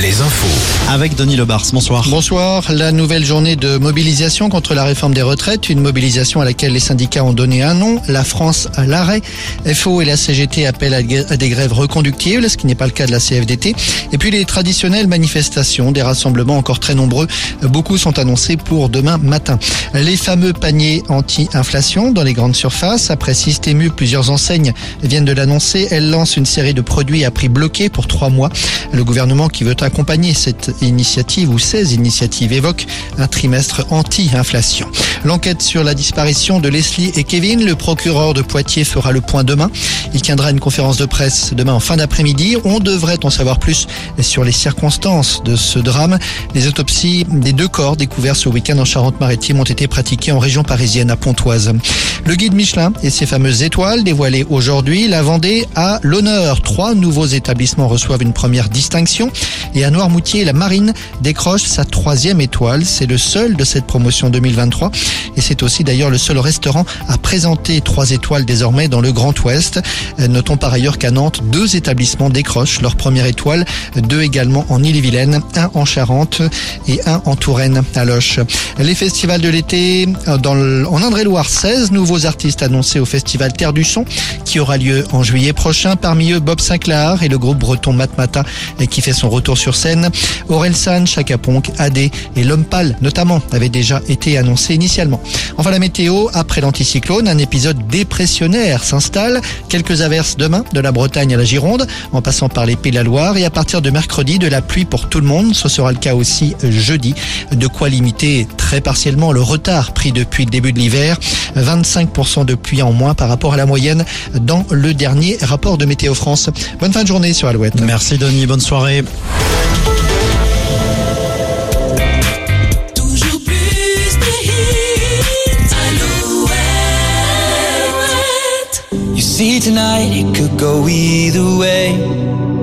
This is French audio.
les infos. Avec Denis Lebars, bonsoir. Bonsoir. La nouvelle journée de mobilisation contre la réforme des retraites, une mobilisation à laquelle les syndicats ont donné un nom, la France à l'arrêt. FO et la CGT appellent à des grèves reconductibles, ce qui n'est pas le cas de la CFDT. Et puis les traditionnelles manifestations, des rassemblements encore très nombreux, beaucoup sont annoncés pour demain matin. Les fameux paniers anti-inflation dans les grandes surfaces, après Systému, plusieurs enseignes viennent de l'annoncer. Elles lancent une série de produits à prix bloqué pour trois mois. Le gouvernement qui veut accompagner cette initiative ou ces initiatives évoque un trimestre anti-inflation. L'enquête sur la disparition de Leslie et Kevin, le procureur de Poitiers fera le point demain. Il tiendra une conférence de presse demain en fin d'après-midi. On devrait en savoir plus sur les circonstances de ce drame. Les autopsies des deux corps découverts ce week-end en Charente-Maritime ont été pratiquées en région parisienne à Pontoise. Le guide Michelin et ses fameuses étoiles dévoilées aujourd'hui, la Vendée a l'honneur. Trois nouveaux établissements reçoivent une première distinction et à Noirmoutier, la Marine décroche sa troisième étoile. C'est le seul de cette promotion 2023 et c'est aussi d'ailleurs le seul restaurant à présenter trois étoiles désormais dans le Grand Ouest. Euh, notons par ailleurs qu'à Nantes, deux établissements décrochent leur première étoile, deux également en Ille-et-Vilaine, un en Charente et un en Touraine à Loche. Les festivals de l'été euh, en Indre-et-Loire, 16 nouveaux artistes annoncés au festival Terre du Son qui aura lieu en juillet prochain. Parmi eux, Bob Sinclair et le groupe breton Matmata qui fait son retour sur scène. Orelsan, Chaka Ponk, AD et L'Homme Pâle notamment avaient déjà été annoncés initialement. Enfin la météo, après l'anticyclone, un épisode dépressionnaire s'installe. Quelques averses demain de la Bretagne à la Gironde, en passant par les Pays de la Loire et à partir de mercredi de la pluie pour tout le monde. Ce sera le cas aussi jeudi. De quoi limiter très partiellement le retard pris depuis le début de l'hiver. 25% de pluie en moins par rapport à la moyenne dans le dernier rapport de Météo France. Bonne fin de journée sur Alouette. Merci Denis, bonne soirée. see tonight, it could go either way.